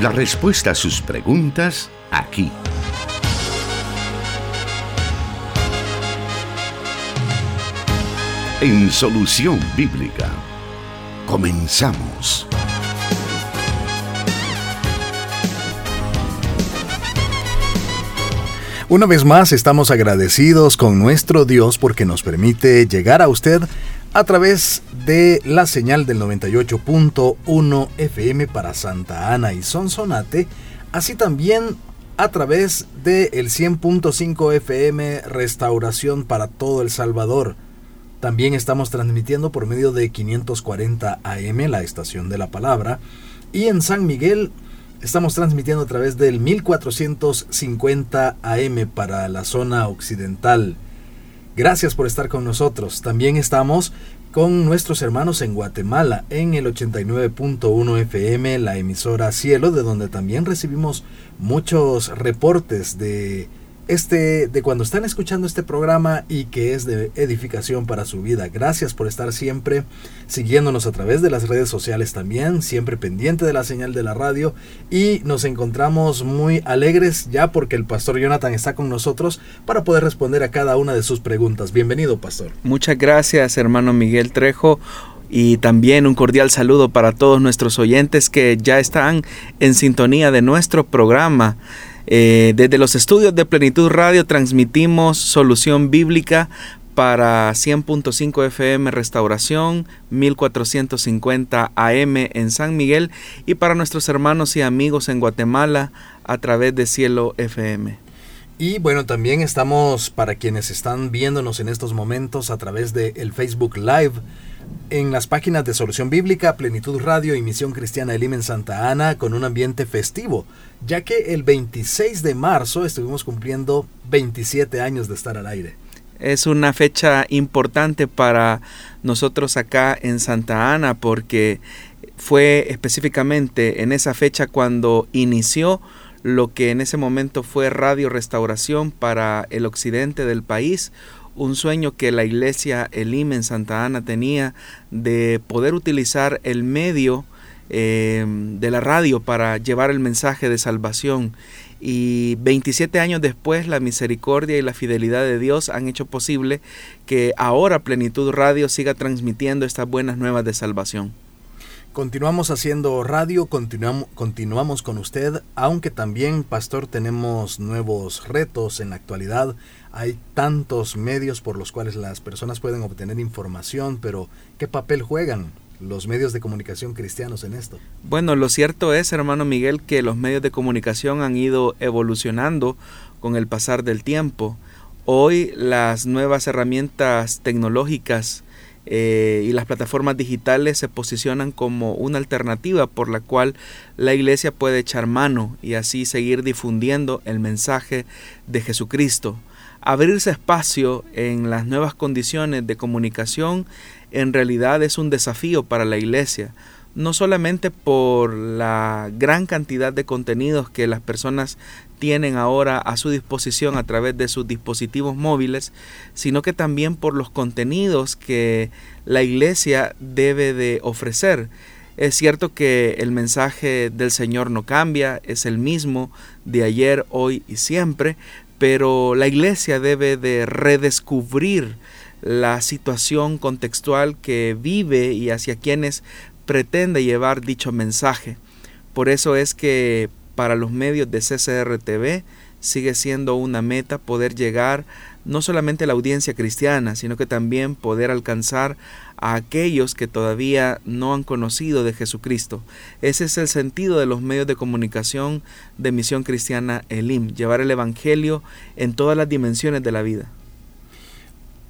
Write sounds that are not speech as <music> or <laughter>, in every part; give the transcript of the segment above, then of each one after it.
La respuesta a sus preguntas aquí. En Solución Bíblica. Comenzamos. Una vez más estamos agradecidos con nuestro Dios porque nos permite llegar a usted a través de la señal del 98.1 FM para Santa Ana y Sonsonate, así también a través del el 100.5 FM Restauración para todo El Salvador. También estamos transmitiendo por medio de 540 AM, la estación de la palabra, y en San Miguel Estamos transmitiendo a través del 1450 AM para la zona occidental. Gracias por estar con nosotros. También estamos con nuestros hermanos en Guatemala en el 89.1 FM, la emisora Cielo, de donde también recibimos muchos reportes de este de cuando están escuchando este programa y que es de edificación para su vida. Gracias por estar siempre siguiéndonos a través de las redes sociales también, siempre pendiente de la señal de la radio y nos encontramos muy alegres ya porque el pastor Jonathan está con nosotros para poder responder a cada una de sus preguntas. Bienvenido, pastor. Muchas gracias, hermano Miguel Trejo. Y también un cordial saludo para todos nuestros oyentes que ya están en sintonía de nuestro programa. Eh, desde los estudios de Plenitud Radio transmitimos solución bíblica para 100.5 FM Restauración, 1450 AM en San Miguel y para nuestros hermanos y amigos en Guatemala a través de Cielo FM. Y bueno, también estamos para quienes están viéndonos en estos momentos a través de el Facebook Live en las páginas de Solución Bíblica, Plenitud Radio y Misión Cristiana Elim en Santa Ana con un ambiente festivo, ya que el 26 de marzo estuvimos cumpliendo 27 años de estar al aire. Es una fecha importante para nosotros acá en Santa Ana porque fue específicamente en esa fecha cuando inició lo que en ese momento fue Radio Restauración para el occidente del país, un sueño que la iglesia Elim en Santa Ana tenía de poder utilizar el medio eh, de la radio para llevar el mensaje de salvación. Y 27 años después, la misericordia y la fidelidad de Dios han hecho posible que ahora Plenitud Radio siga transmitiendo estas buenas nuevas de salvación. Continuamos haciendo radio, continuamos, con usted, aunque también, pastor, tenemos nuevos retos en la actualidad. Hay tantos medios por los cuales las personas pueden obtener información, pero ¿qué papel juegan los medios de comunicación cristianos en esto? Bueno, lo cierto es, hermano Miguel, que los medios de comunicación han ido evolucionando con el pasar del tiempo. Hoy las nuevas herramientas tecnológicas eh, y las plataformas digitales se posicionan como una alternativa por la cual la iglesia puede echar mano y así seguir difundiendo el mensaje de Jesucristo. Abrirse espacio en las nuevas condiciones de comunicación en realidad es un desafío para la iglesia no solamente por la gran cantidad de contenidos que las personas tienen ahora a su disposición a través de sus dispositivos móviles, sino que también por los contenidos que la iglesia debe de ofrecer. Es cierto que el mensaje del Señor no cambia, es el mismo de ayer, hoy y siempre, pero la iglesia debe de redescubrir la situación contextual que vive y hacia quienes pretende llevar dicho mensaje. Por eso es que para los medios de CCRTV sigue siendo una meta poder llegar no solamente a la audiencia cristiana, sino que también poder alcanzar a aquellos que todavía no han conocido de Jesucristo. Ese es el sentido de los medios de comunicación de Misión Cristiana Elim, llevar el Evangelio en todas las dimensiones de la vida.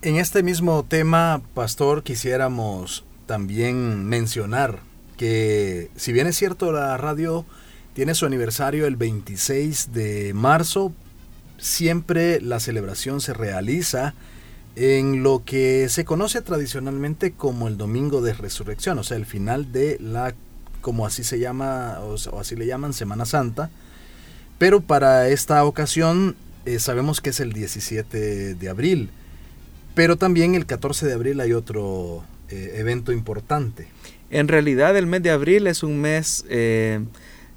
En este mismo tema, pastor, quisiéramos también mencionar que si bien es cierto la radio tiene su aniversario el 26 de marzo, siempre la celebración se realiza en lo que se conoce tradicionalmente como el domingo de resurrección, o sea, el final de la, como así se llama, o, así le llaman, Semana Santa. Pero para esta ocasión eh, sabemos que es el 17 de abril, pero también el 14 de abril hay otro eh, evento importante. En realidad el mes de abril es un mes eh,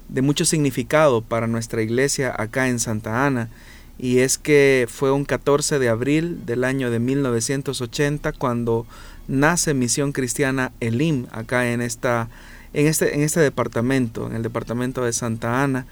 de mucho significado para nuestra iglesia acá en Santa Ana y es que fue un 14 de abril del año de 1980 cuando nace Misión Cristiana Elim acá en esta en este en este departamento, en el departamento de Santa Ana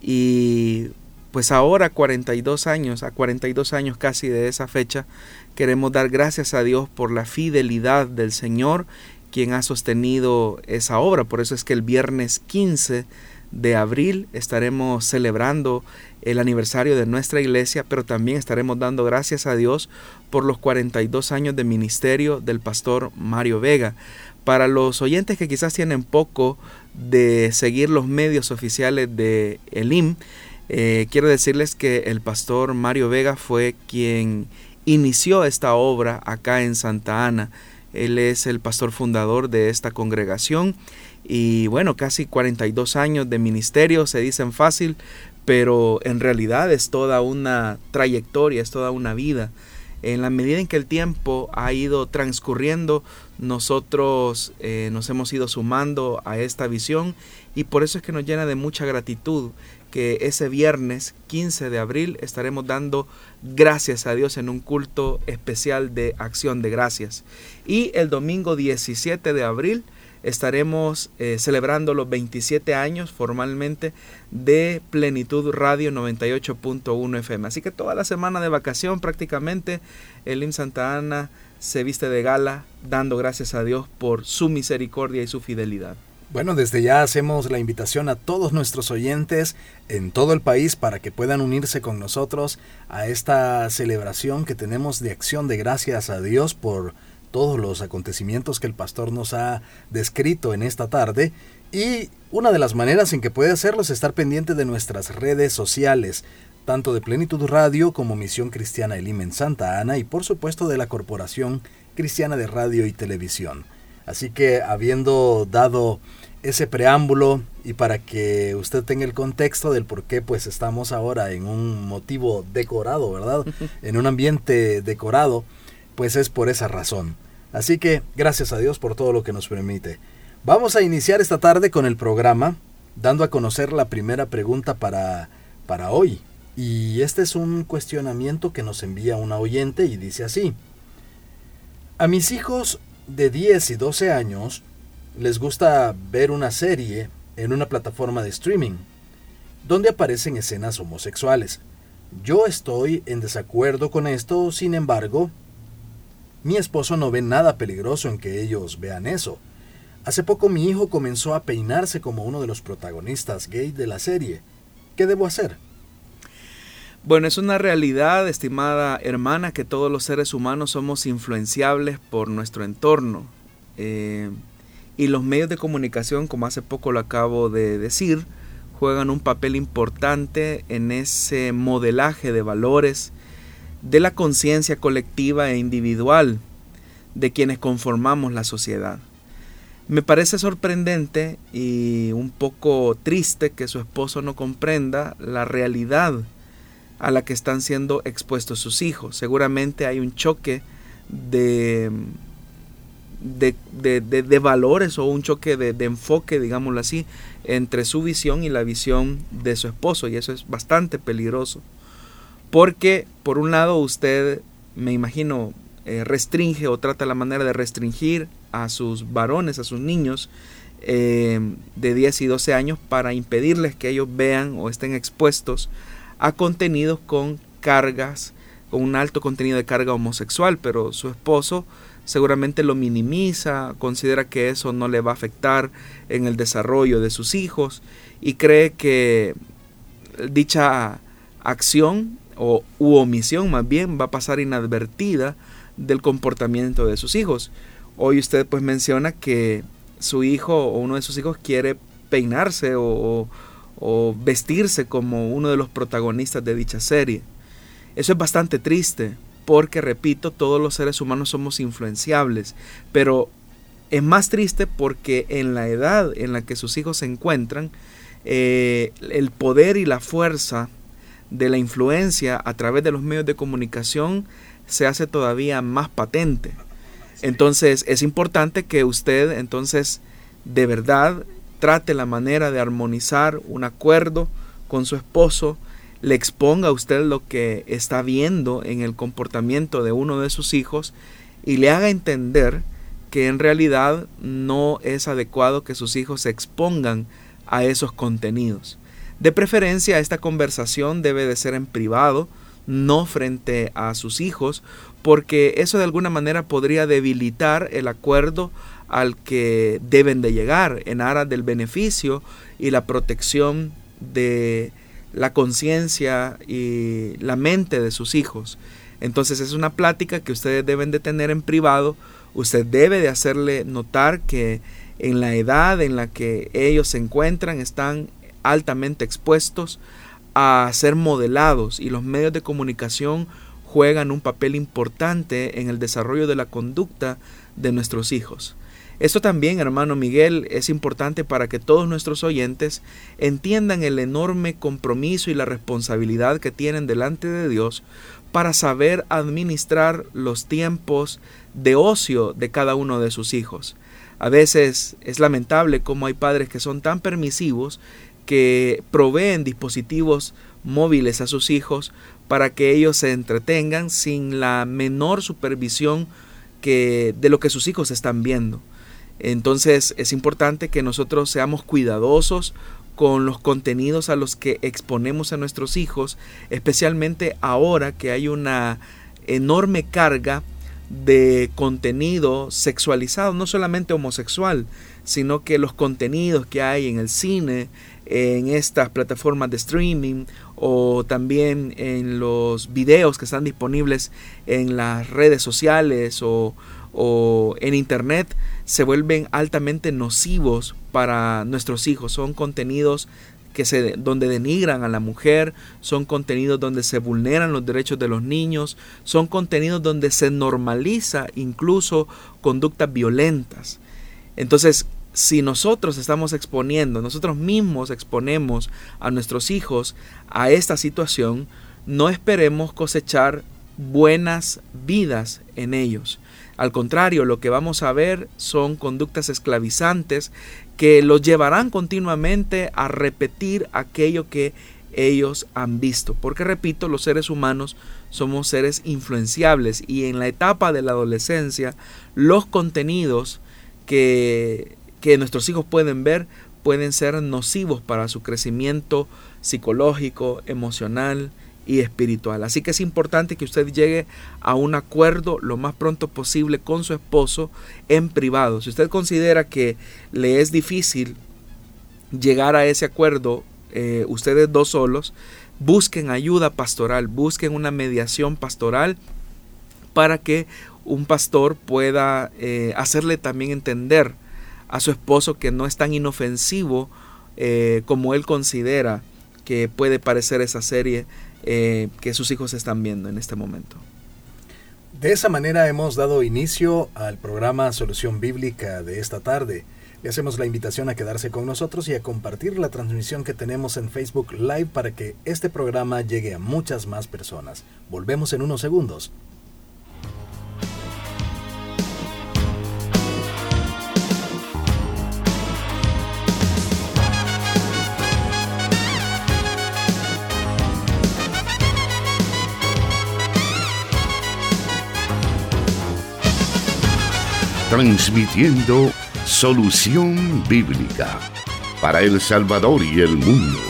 y pues ahora 42 años, a 42 años casi de esa fecha, queremos dar gracias a Dios por la fidelidad del Señor quien ha sostenido esa obra. Por eso es que el viernes 15 de abril estaremos celebrando el aniversario de nuestra iglesia, pero también estaremos dando gracias a Dios por los 42 años de ministerio del pastor Mario Vega. Para los oyentes que quizás tienen poco de seguir los medios oficiales de Elim, eh, quiero decirles que el pastor Mario Vega fue quien inició esta obra acá en Santa Ana. Él es el pastor fundador de esta congregación y bueno, casi 42 años de ministerio se dicen fácil, pero en realidad es toda una trayectoria, es toda una vida. En la medida en que el tiempo ha ido transcurriendo, nosotros eh, nos hemos ido sumando a esta visión y por eso es que nos llena de mucha gratitud que ese viernes 15 de abril estaremos dando gracias a Dios en un culto especial de acción de gracias. Y el domingo 17 de abril estaremos eh, celebrando los 27 años formalmente de Plenitud Radio 98.1 FM. Así que toda la semana de vacación prácticamente el IM Santa Ana se viste de gala dando gracias a Dios por su misericordia y su fidelidad. Bueno, desde ya hacemos la invitación a todos nuestros oyentes en todo el país para que puedan unirse con nosotros a esta celebración que tenemos de acción de gracias a Dios por todos los acontecimientos que el pastor nos ha descrito en esta tarde. Y una de las maneras en que puede hacerlo es estar pendiente de nuestras redes sociales, tanto de Plenitud Radio como Misión Cristiana Elim en Santa Ana y por supuesto de la Corporación Cristiana de Radio y Televisión. Así que habiendo dado ese preámbulo y para que usted tenga el contexto del por qué pues estamos ahora en un motivo decorado, ¿verdad? <laughs> En un ambiente decorado, pues es por esa razón. Así que gracias a Dios por todo lo que nos permite. Vamos a iniciar esta tarde con el programa, dando a conocer la primera pregunta para, para hoy. Y este es un cuestionamiento que nos envía una oyente y dice así. A mis hijos de 10 y 12 años les gusta ver una serie en una plataforma de streaming, donde aparecen escenas homosexuales. Yo estoy en desacuerdo con esto, sin embargo, mi esposo no ve nada peligroso en que ellos vean eso. Hace poco mi hijo comenzó a peinarse como uno de los protagonistas gay de la serie. ¿Qué debo hacer? Bueno, es una realidad, estimada hermana, que todos los seres humanos somos influenciables por nuestro entorno. Eh, y los medios de comunicación, como hace poco lo acabo de decir, juegan un papel importante en ese modelaje de valores de la conciencia colectiva e individual de quienes conformamos la sociedad. Me parece sorprendente y un poco triste que su esposo no comprenda la realidad a la que están siendo expuestos sus hijos. Seguramente hay un choque de de, de, valores o un choque de, enfoque, digámoslo así, entre su visión y la visión de su esposo. Y eso es bastante peligroso. Porque, por un lado, usted, me imagino, eh, restringe o trata la manera de restringir a sus varones, a sus niños eh, de 10 y 12 años para impedirles que ellos vean o estén expuestos a contenidos con cargas, con un alto contenido de carga homosexual, pero su esposo seguramente lo minimiza, considera que eso no le va a afectar en el desarrollo de sus hijos y cree que dicha acción o u omisión más bien va a pasar inadvertida del comportamiento de sus hijos. Hoy usted pues menciona que su hijo o uno de sus hijos quiere peinarse o, o vestirse como uno de los protagonistas de dicha serie. Eso es bastante triste porque, repito, todos los seres humanos somos influenciables, pero es más triste porque en la edad en la que sus hijos se encuentran, eh, el poder y la fuerza de la influencia a través de los medios de comunicación se hace todavía más patente. Entonces es importante que usted entonces de verdad trate la manera de armonizar un acuerdo con su esposo, le exponga a usted lo que está viendo en el comportamiento de uno de sus hijos y le haga entender que en realidad no es adecuado que sus hijos se expongan a esos contenidos. De preferencia, esta conversación debe de ser en privado, no frente a sus hijos, porque eso de alguna manera podría debilitar el acuerdo al que deben de llegar en aras del beneficio y la protección de la conciencia y la mente de sus hijos. Entonces es una plática que ustedes deben de tener en privado. Usted debe de hacerle notar que en la edad en la que ellos se encuentran están altamente expuestos a ser modelados y los medios de comunicación juegan un papel importante en el desarrollo de la conducta de nuestros hijos. Esto también, hermano Miguel, es importante para que todos nuestros oyentes entiendan el enorme compromiso y la responsabilidad que tienen delante de Dios para saber administrar los tiempos de ocio de cada uno de sus hijos. A veces es lamentable cómo hay padres que son tan permisivos que proveen dispositivos móviles a sus hijos para que ellos se entretengan sin la menor supervisión que de lo que sus hijos están viendo. Entonces es importante que nosotros seamos cuidadosos con los contenidos a los que exponemos a nuestros hijos, especialmente ahora que hay una enorme carga de contenido sexualizado, no solamente homosexual, sino que los contenidos que hay en el cine, en estas plataformas de streaming o también en los videos que están disponibles en las redes sociales o, en internet se vuelven altamente nocivos para nuestros hijos. Son contenidos que se, donde denigran a la mujer, son contenidos donde se vulneran los derechos de los niños, son contenidos donde se normaliza incluso conductas violentas. Entonces, si nosotros estamos exponiendo, nosotros mismos exponemos a nuestros hijos a esta situación, no esperemos cosechar buenas vidas en ellos. Al contrario, lo que vamos a ver son conductas esclavizantes que los llevarán continuamente a repetir aquello que ellos han visto. Porque repito, los seres humanos somos seres influenciables y en la etapa de la adolescencia los contenidos que, que nuestros hijos pueden ver pueden ser nocivos para su crecimiento psicológico, emocional, y espiritual. Así que es importante que usted llegue a un acuerdo lo más pronto posible con su esposo en privado. Si usted considera que le es difícil llegar a ese acuerdo eh, ustedes dos solos, busquen ayuda pastoral, busquen una mediación pastoral para que un pastor pueda eh, hacerle también entender a su esposo que no es tan inofensivo eh, como él considera que puede parecer esa serie eh, que sus hijos están viendo en este momento. De esa manera hemos dado inicio al programa Solución Bíblica de esta tarde. Le hacemos la invitación a quedarse con nosotros y a compartir la transmisión que tenemos en Facebook Live para que este programa llegue a muchas más personas. Volvemos en unos segundos. Transmitiendo solución bíblica para El Salvador y el mundo.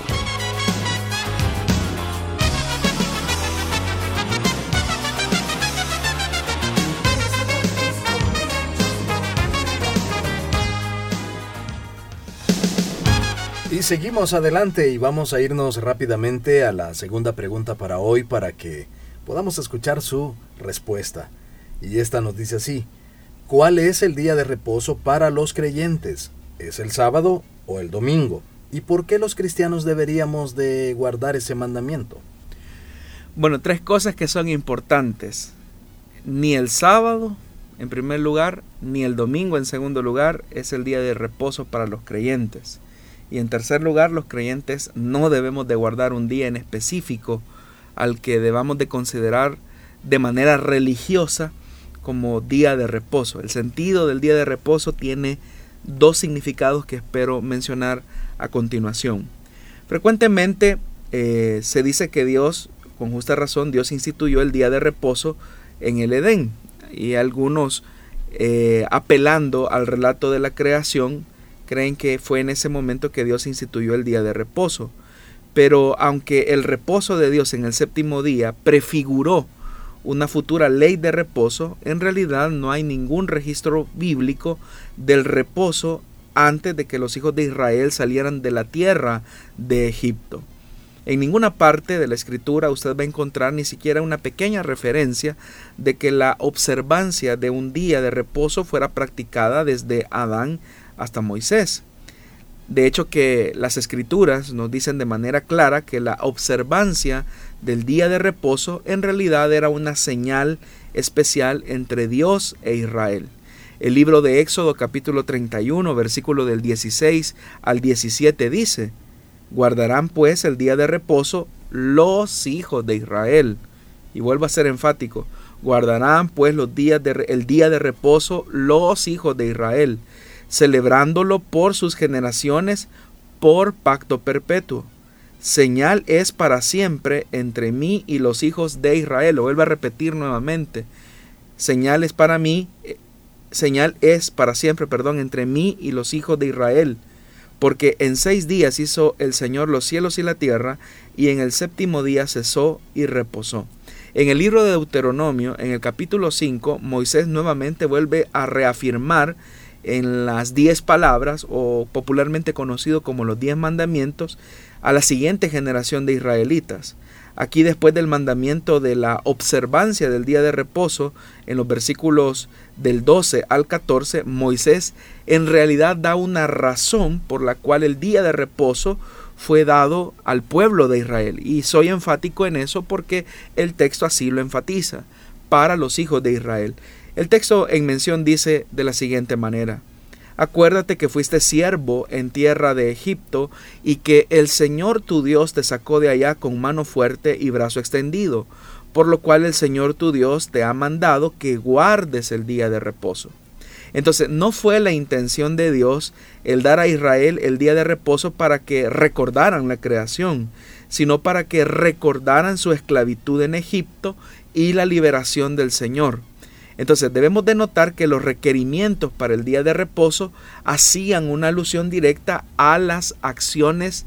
Y seguimos adelante y vamos a irnos rápidamente a la segunda pregunta para hoy para que podamos escuchar su respuesta. Y esta nos dice así, ¿Cuál es el día de reposo para los creyentes? ¿Es el sábado o el domingo? ¿Y por qué los cristianos deberíamos de guardar ese mandamiento? Bueno, tres cosas que son importantes. Ni el sábado, en primer lugar, ni el domingo, en segundo lugar, es el día de reposo para los creyentes. Y en tercer lugar, los creyentes no debemos de guardar un día en específico al que debamos de considerar de manera religiosa como día de reposo. El sentido del día de reposo tiene dos significados que espero mencionar a continuación. Frecuentemente eh, se dice que Dios, con justa razón, Dios instituyó el día de reposo en el Edén. Y algunos, eh, apelando al relato de la creación, creen que fue en ese momento que Dios instituyó el día de reposo. Pero aunque el reposo de Dios en el séptimo día prefiguró una futura ley de reposo, en realidad no hay ningún registro bíblico del reposo antes de que los hijos de Israel salieran de la tierra de Egipto. En ninguna parte de la escritura usted va a encontrar ni siquiera una pequeña referencia de que la observancia de un día de reposo fuera practicada desde Adán hasta Moisés. De hecho que las escrituras nos dicen de manera clara que la observancia del día de reposo en realidad era una señal especial entre Dios e Israel. El libro de Éxodo capítulo 31 versículo del 16 al 17 dice, Guardarán pues el día de reposo los hijos de Israel. Y vuelvo a ser enfático, guardarán pues los días de, el día de reposo los hijos de Israel celebrándolo por sus generaciones por pacto perpetuo. Señal es para siempre entre mí y los hijos de Israel. Lo vuelvo a repetir nuevamente. Señal es para mí, eh, señal es para siempre, perdón, entre mí y los hijos de Israel. Porque en seis días hizo el Señor los cielos y la tierra, y en el séptimo día cesó y reposó. En el libro de Deuteronomio, en el capítulo 5, Moisés nuevamente vuelve a reafirmar en las diez palabras o popularmente conocido como los diez mandamientos a la siguiente generación de israelitas. Aquí después del mandamiento de la observancia del día de reposo, en los versículos del 12 al 14, Moisés en realidad da una razón por la cual el día de reposo fue dado al pueblo de Israel. Y soy enfático en eso porque el texto así lo enfatiza, para los hijos de Israel. El texto en mención dice de la siguiente manera, Acuérdate que fuiste siervo en tierra de Egipto y que el Señor tu Dios te sacó de allá con mano fuerte y brazo extendido, por lo cual el Señor tu Dios te ha mandado que guardes el día de reposo. Entonces, no fue la intención de Dios el dar a Israel el día de reposo para que recordaran la creación, sino para que recordaran su esclavitud en Egipto y la liberación del Señor. Entonces debemos de notar que los requerimientos para el día de reposo hacían una alusión directa a las acciones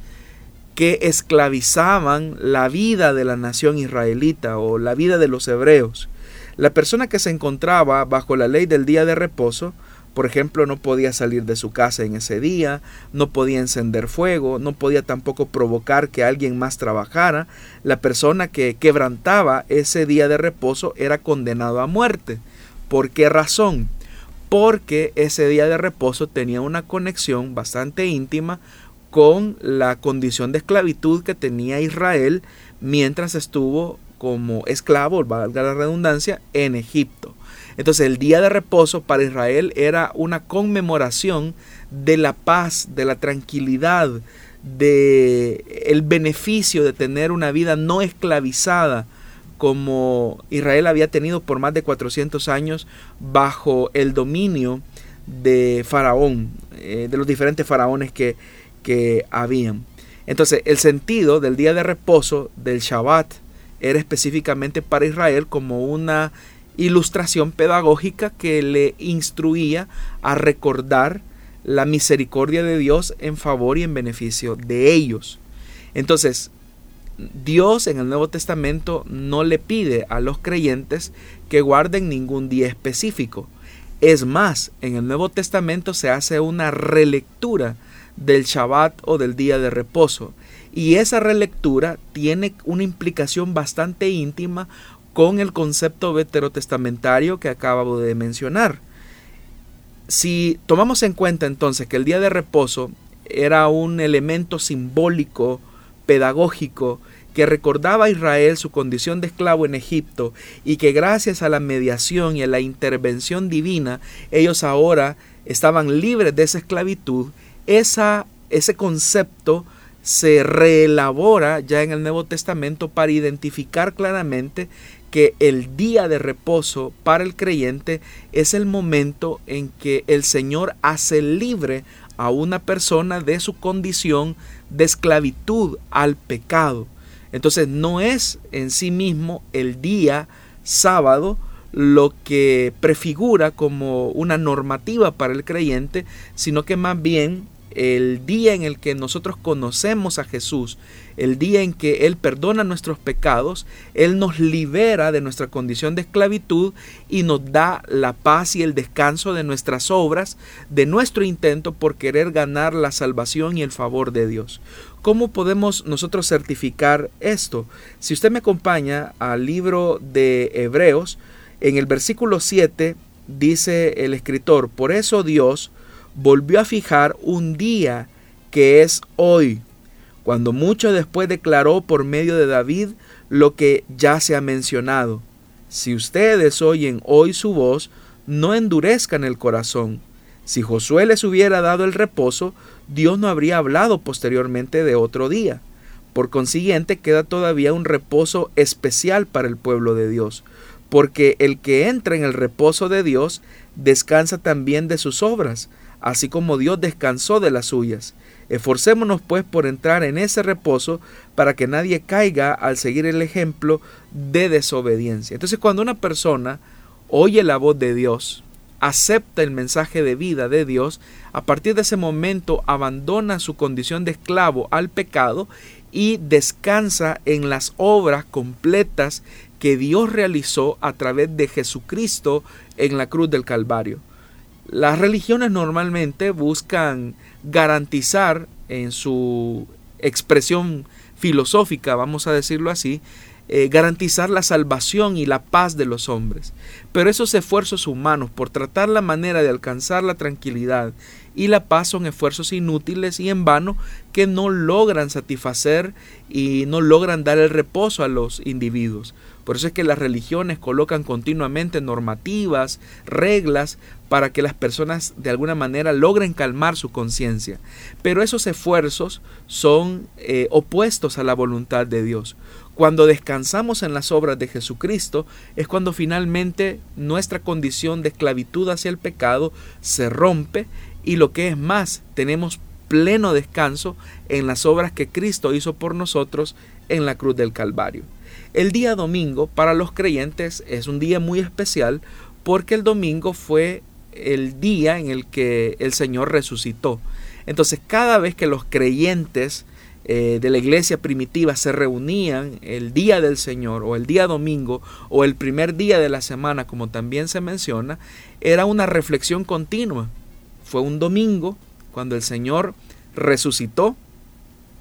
que esclavizaban la vida de la nación israelita o la vida de los hebreos. La persona que se encontraba bajo la ley del día de reposo, por ejemplo, no podía salir de su casa en ese día, no podía encender fuego, no podía tampoco provocar que alguien más trabajara. La persona que quebrantaba ese día de reposo era condenado a muerte. ¿Por qué razón? Porque ese día de reposo tenía una conexión bastante íntima con la condición de esclavitud que tenía Israel mientras estuvo como esclavo, valga la redundancia, en Egipto. Entonces el día de reposo para Israel era una conmemoración de la paz, de la tranquilidad, de el beneficio de tener una vida no esclavizada como Israel había tenido por más de 400 años bajo el dominio de Faraón, eh, de los diferentes faraones que, que habían. Entonces, el sentido del día de reposo del Shabbat era específicamente para Israel como una ilustración pedagógica que le instruía a recordar la misericordia de Dios en favor y en beneficio de ellos. Entonces, Dios en el Nuevo Testamento no le pide a los creyentes que guarden ningún día específico. Es más, en el Nuevo Testamento se hace una relectura del Shabbat o del día de reposo. Y esa relectura tiene una implicación bastante íntima con el concepto veterotestamentario que acabo de mencionar. Si tomamos en cuenta entonces que el día de reposo era un elemento simbólico pedagógico que recordaba a Israel su condición de esclavo en Egipto y que gracias a la mediación y a la intervención divina ellos ahora estaban libres de esa esclavitud, esa, ese concepto se reelabora ya en el Nuevo Testamento para identificar claramente que el día de reposo para el creyente es el momento en que el Señor hace libre a una persona de su condición de esclavitud al pecado. Entonces no es en sí mismo el día sábado lo que prefigura como una normativa para el creyente, sino que más bien el día en el que nosotros conocemos a Jesús, el día en que Él perdona nuestros pecados, Él nos libera de nuestra condición de esclavitud y nos da la paz y el descanso de nuestras obras, de nuestro intento por querer ganar la salvación y el favor de Dios. ¿Cómo podemos nosotros certificar esto? Si usted me acompaña al libro de Hebreos, en el versículo 7 dice el escritor, por eso Dios, volvió a fijar un día que es hoy, cuando mucho después declaró por medio de David lo que ya se ha mencionado. Si ustedes oyen hoy su voz, no endurezcan el corazón. Si Josué les hubiera dado el reposo, Dios no habría hablado posteriormente de otro día. Por consiguiente, queda todavía un reposo especial para el pueblo de Dios, porque el que entra en el reposo de Dios descansa también de sus obras, así como Dios descansó de las suyas. Esforcémonos pues por entrar en ese reposo para que nadie caiga al seguir el ejemplo de desobediencia. Entonces cuando una persona oye la voz de Dios, acepta el mensaje de vida de Dios, a partir de ese momento abandona su condición de esclavo al pecado y descansa en las obras completas que Dios realizó a través de Jesucristo en la cruz del Calvario. Las religiones normalmente buscan garantizar en su expresión filosófica, vamos a decirlo así, eh, garantizar la salvación y la paz de los hombres. Pero esos esfuerzos humanos por tratar la manera de alcanzar la tranquilidad y la paz son esfuerzos inútiles y en vano que no logran satisfacer y no logran dar el reposo a los individuos. Por eso es que las religiones colocan continuamente normativas, reglas, para que las personas de alguna manera logren calmar su conciencia. Pero esos esfuerzos son eh, opuestos a la voluntad de Dios. Cuando descansamos en las obras de Jesucristo es cuando finalmente nuestra condición de esclavitud hacia el pecado se rompe y lo que es más, tenemos pleno descanso en las obras que Cristo hizo por nosotros en la cruz del Calvario. El día domingo para los creyentes es un día muy especial porque el domingo fue el día en el que el Señor resucitó. Entonces cada vez que los creyentes eh, de la iglesia primitiva se reunían el día del Señor o el día domingo o el primer día de la semana, como también se menciona, era una reflexión continua. Fue un domingo cuando el Señor resucitó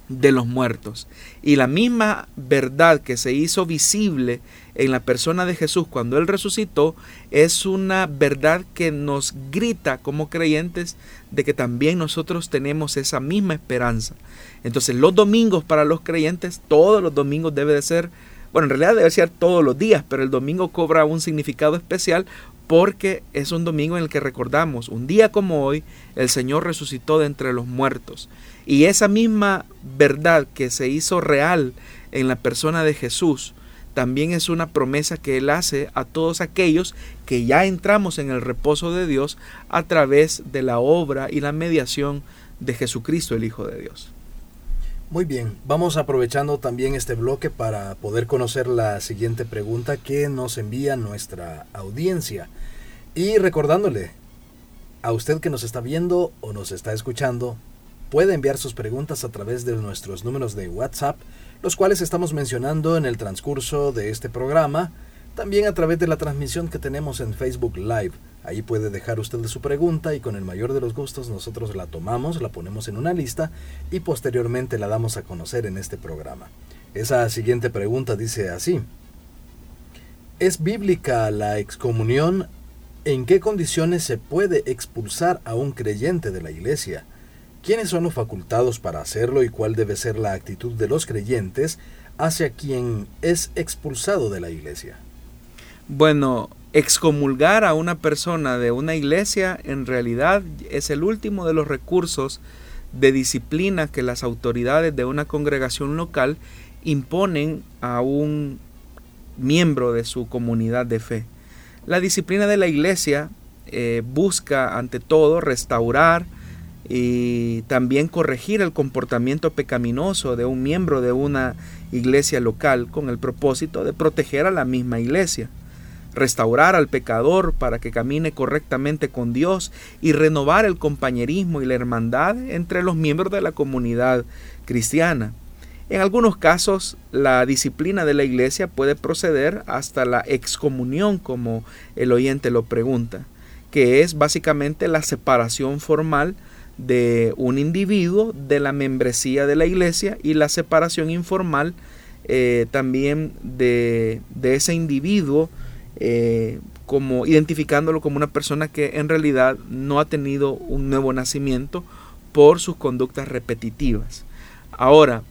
de los muertos. Y la misma verdad que se hizo visible en la persona de Jesús cuando Él resucitó es una verdad que nos grita como creyentes de que también nosotros tenemos esa misma esperanza. Entonces los domingos para los creyentes, todos los domingos debe de ser, bueno, en realidad debe ser todos los días, pero el domingo cobra un significado especial porque es un domingo en el que recordamos, un día como hoy, el Señor resucitó de entre los muertos. Y esa misma verdad que se hizo real en la persona de Jesús, también es una promesa que Él hace a todos aquellos que ya entramos en el reposo de Dios a través de la obra y la mediación de Jesucristo, el Hijo de Dios. Muy bien, vamos aprovechando también este bloque para poder conocer la siguiente pregunta que nos envía nuestra audiencia. Y recordándole a usted que nos está viendo o nos está escuchando, puede enviar sus preguntas a través de nuestros números de WhatsApp, los cuales estamos mencionando en el transcurso de este programa, también a través de la transmisión que tenemos en Facebook Live. Ahí puede dejar usted su pregunta y con el mayor de los gustos nosotros la tomamos, la ponemos en una lista y posteriormente la damos a conocer en este programa. Esa siguiente pregunta dice así. ¿Es bíblica la excomunión? ¿En qué condiciones se puede expulsar a un creyente de la iglesia? ¿Quiénes son los facultados para hacerlo y cuál debe ser la actitud de los creyentes hacia quien es expulsado de la iglesia? Bueno, excomulgar a una persona de una iglesia en realidad es el último de los recursos de disciplina que las autoridades de una congregación local imponen a un miembro de su comunidad de fe. La disciplina de la iglesia eh, busca ante todo restaurar y también corregir el comportamiento pecaminoso de un miembro de una iglesia local con el propósito de proteger a la misma iglesia, restaurar al pecador para que camine correctamente con Dios y renovar el compañerismo y la hermandad entre los miembros de la comunidad cristiana. En algunos casos, la disciplina de la iglesia puede proceder hasta la excomunión, como el oyente lo pregunta, que es básicamente la separación formal de un individuo de la membresía de la iglesia y la separación informal eh, también de, ese individuo eh, como identificándolo como una persona que en realidad no ha tenido un nuevo nacimiento por sus conductas repetitivas. Ahora,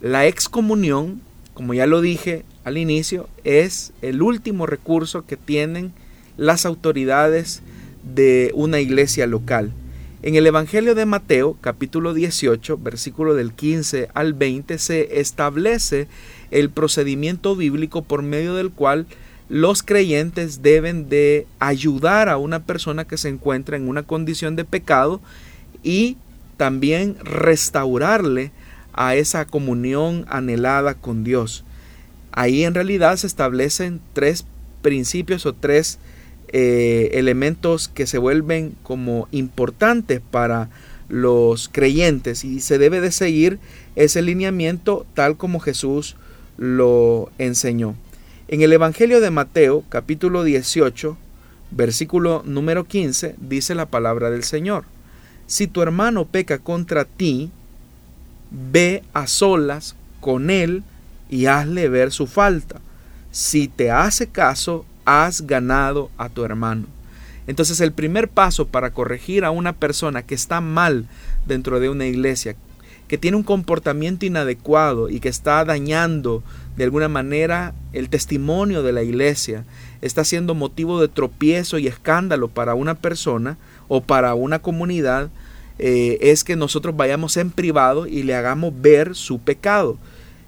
la excomunión, como ya lo dije al inicio, es el último recurso que tienen las autoridades de una iglesia local. En el Evangelio de Mateo, capítulo 18, versículo del 15 al 20, se establece el procedimiento bíblico por medio del cual los creyentes deben de ayudar a una persona que se encuentra en una condición de pecado y también restaurarle a esa comunión anhelada con Dios. Ahí en realidad se establecen tres principios o tres eh, elementos que se vuelven como importantes para los creyentes y se debe de seguir ese lineamiento tal como Jesús lo enseñó. En el Evangelio de Mateo capítulo 18 versículo número 15 dice la palabra del Señor. Si tu hermano peca contra ti, ve a solas con él y hazle ver su falta. Si te hace caso, has ganado a tu hermano. Entonces el primer paso para corregir a una persona que está mal dentro de una iglesia, que tiene un comportamiento inadecuado y que está dañando de alguna manera el testimonio de la iglesia, está siendo motivo de tropiezo y escándalo para una persona o para una comunidad, eh, es que nosotros vayamos en privado y le hagamos ver su pecado.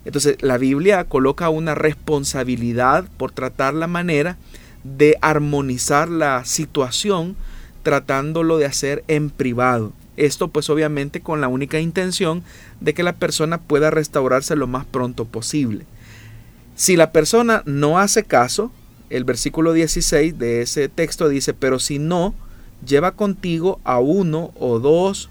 Entonces la Biblia coloca una responsabilidad por tratar la manera de armonizar la situación tratándolo de hacer en privado. Esto pues obviamente con la única intención de que la persona pueda restaurarse lo más pronto posible. Si la persona no hace caso, el versículo 16 de ese texto dice, pero si no, lleva contigo a uno o dos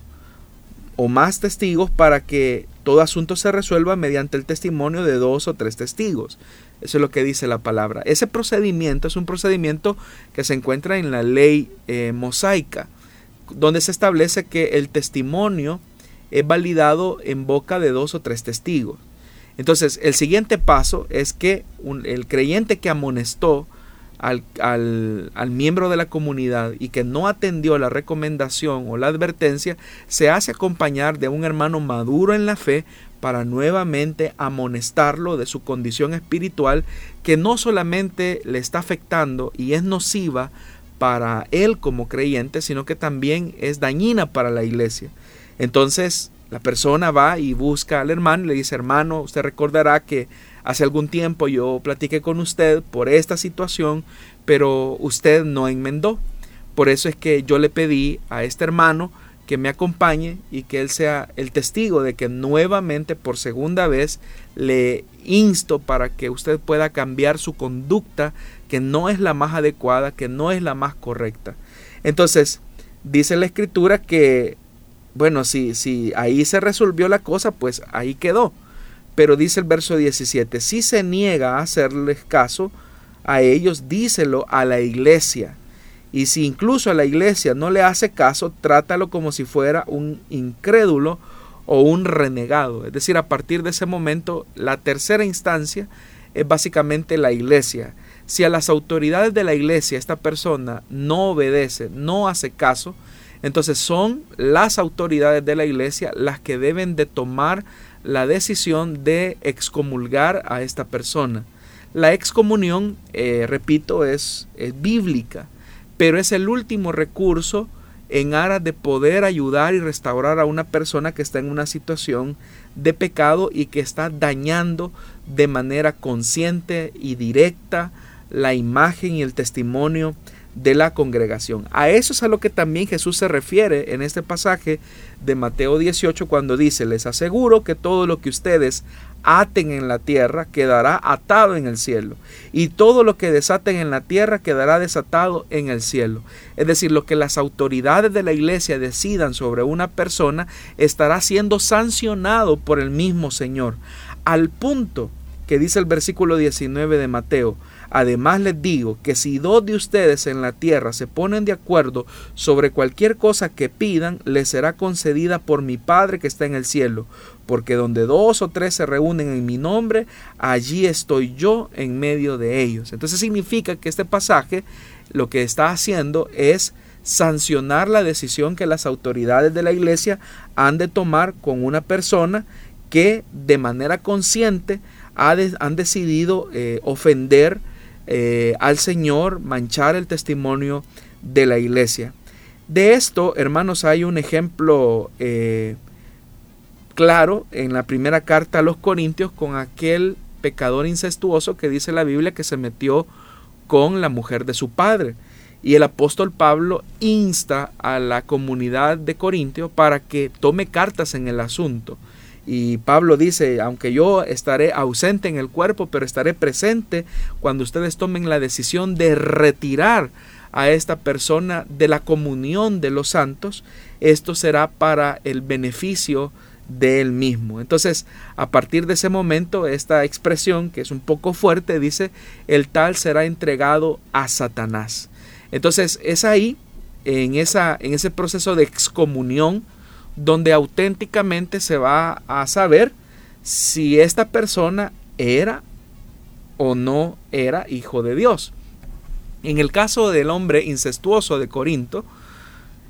o más testigos para que todo asunto se resuelva mediante el testimonio de dos o tres testigos. Eso es lo que dice la palabra. Ese procedimiento es un procedimiento que se encuentra en la ley eh, mosaica, donde se establece que el testimonio es validado en boca de dos o tres testigos. Entonces, el siguiente paso es que el creyente que amonestó al, al, miembro de la comunidad y que no atendió la recomendación o la advertencia, se hace acompañar de un hermano maduro en la fe para nuevamente amonestarlo de su condición espiritual que no solamente le está afectando y es nociva para él como creyente, sino que también es dañina para la iglesia. Entonces, la persona va y busca al hermano y le dice, hermano, usted recordará que Hace algún tiempo yo platiqué con usted por esta situación, pero usted no enmendó. Por eso es que yo le pedí a este hermano que me acompañe y que él sea el testigo de que nuevamente por segunda vez le insto para que usted pueda cambiar su conducta que no es la más adecuada, que no es la más correcta. Entonces, dice la escritura que, bueno, si, si ahí se resolvió la cosa, pues ahí quedó. Pero dice el verso 17, si se niega a hacerles caso a ellos, díselo a la iglesia. Y si incluso a la iglesia no le hace caso, trátalo como si fuera un incrédulo o un renegado. Es decir, a partir de ese momento, la tercera instancia es básicamente la iglesia. Si a las autoridades de la iglesia esta persona no obedece, no hace caso, entonces son las autoridades de la iglesia las que deben de tomar la decisión de excomulgar a esta persona. La excomunión, eh, repito, es, es, bíblica, pero es el último recurso en aras de poder ayudar y restaurar a una persona que está en una situación de pecado y que está dañando de manera consciente y directa la imagen y el testimonio de la congregación. A eso es a lo que también Jesús se refiere en este pasaje de Mateo 18 cuando dice, les aseguro que todo lo que ustedes aten en la tierra quedará atado en el cielo, y todo lo que desaten en la tierra quedará desatado en el cielo. Es decir, lo que las autoridades de la iglesia decidan sobre una persona estará siendo sancionado por el mismo Señor, al punto que dice el versículo 19 de Mateo, Además les digo que si dos de ustedes en la tierra se ponen de acuerdo sobre cualquier cosa que pidan, les será concedida por mi Padre que está en el cielo, porque donde dos o tres se reúnen en mi nombre, allí estoy yo en medio de ellos. Entonces significa que este pasaje lo que está haciendo es sancionar la decisión que las autoridades de la iglesia han de tomar con una persona que de manera consciente han decidido eh, ofender eh, al Señor, manchar el testimonio de la iglesia. De esto, hermanos, hay un ejemplo eh, claro en la primera carta a los Corintios con aquel pecador incestuoso que dice la Biblia que se metió con la mujer de su padre. Y el apóstol Pablo insta a la comunidad de Corintio para que tome cartas en el asunto. Y Pablo dice, aunque yo estaré ausente en el cuerpo, pero estaré presente cuando ustedes tomen la decisión de retirar a esta persona de la comunión de los santos, esto será para el beneficio de él mismo. Entonces, a partir de ese momento, esta expresión, que es un poco fuerte, dice, el tal será entregado a Satanás. Entonces, es ahí, en, esa, en ese proceso de excomunión, donde auténticamente se va a saber si esta persona era o no era hijo de Dios. En el caso del hombre incestuoso de Corinto,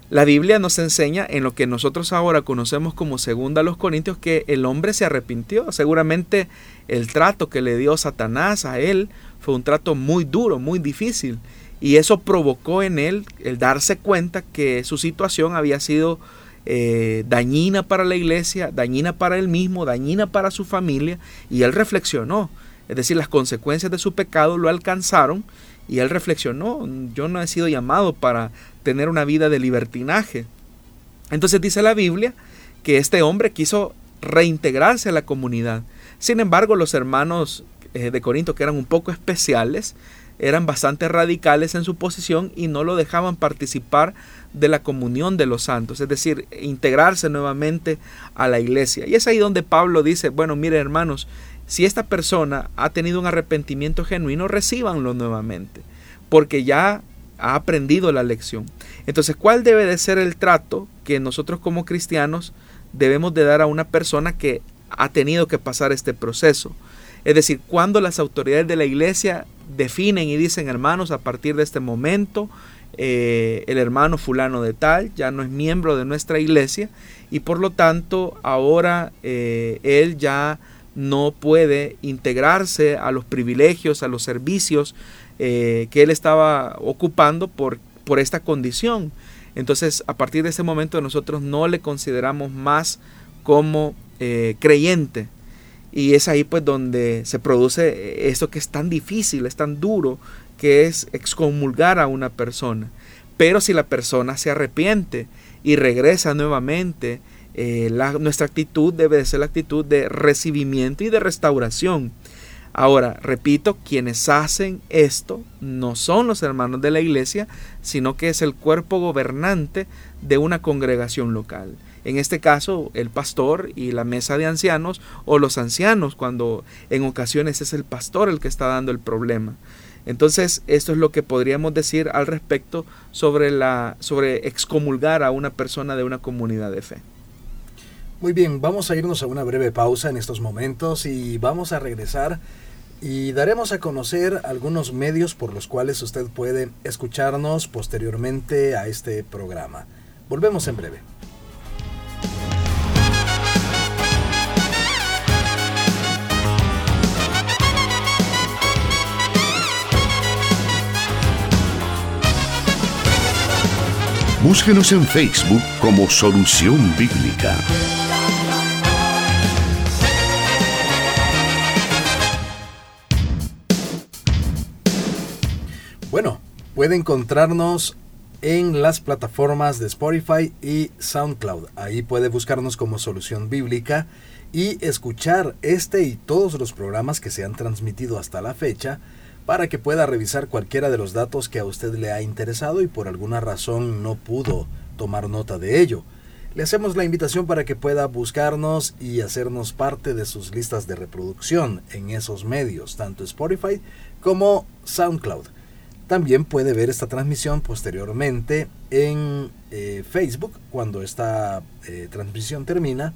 la Biblia nos enseña en lo que nosotros ahora conocemos como segunda a los Corintios que el hombre se arrepintió. Seguramente el trato que le dio Satanás a él fue un trato muy duro, muy difícil. Y eso provocó en él el darse cuenta que su situación había sido eh, dañina para la iglesia, dañina para él mismo, dañina para su familia. Y él reflexionó. Es decir, las consecuencias de su pecado lo alcanzaron y él reflexionó, yo no he sido llamado para tener una vida de libertinaje. Entonces dice la Biblia que este hombre quiso reintegrarse a la comunidad. Sin embargo, los hermanos eh, de Corinto, que eran un poco especiales, eran bastante radicales en su posición y no lo dejaban participar de la comunión de los santos, es decir, integrarse nuevamente a la iglesia. Y es ahí donde Pablo dice, bueno, mire hermanos, si esta persona ha tenido un arrepentimiento genuino, recíbanlo nuevamente, porque ya ha aprendido la lección. Entonces, ¿cuál debe de ser el trato que nosotros como cristianos debemos de dar a una persona que ha tenido que pasar este proceso? Es decir, cuando las autoridades de la iglesia definen y dicen, hermanos, a partir de este momento, eh, el hermano fulano de tal ya no es miembro de nuestra iglesia y por lo tanto ahora eh, él ya no puede integrarse a los privilegios, a los servicios eh, que él estaba ocupando por, por esta condición. Entonces, a partir de ese momento nosotros no le consideramos más como creyente. Y es ahí pues donde se produce esto que es tan difícil, es tan duro, que es excomulgar a una persona. Pero si la persona se arrepiente y regresa nuevamente eh, nuestra actitud debe de ser la actitud de recibimiento y de restauración. Ahora, repito, quienes hacen esto no son los hermanos de la iglesia, sino que es el cuerpo gobernante de una congregación local. En este caso, el pastor y la mesa de ancianos o los ancianos, cuando en ocasiones es el pastor el que está dando el problema. Entonces, esto es lo que podríamos decir al respecto sobre la sobre excomulgar a una persona de una comunidad de fe. Muy bien, vamos a irnos a una breve pausa en estos momentos y vamos a regresar y daremos a conocer algunos medios por los cuales usted puede escucharnos posteriormente a este programa. Volvemos en breve. Búsquenos en Facebook como Solución Bíblica. Bueno, puede encontrarnos en las plataformas de Spotify y SoundCloud. Ahí puede buscarnos como Solución Bíblica y escuchar este y todos los programas que se han transmitido hasta la fecha para que pueda revisar cualquiera de los datos que a usted le ha interesado y por alguna razón no pudo tomar nota de ello. Le hacemos la invitación para que pueda buscarnos y hacernos parte de sus listas de reproducción en esos medios, tanto Spotify como SoundCloud. También puede ver esta transmisión posteriormente en eh, Facebook cuando esta eh, transmisión termina.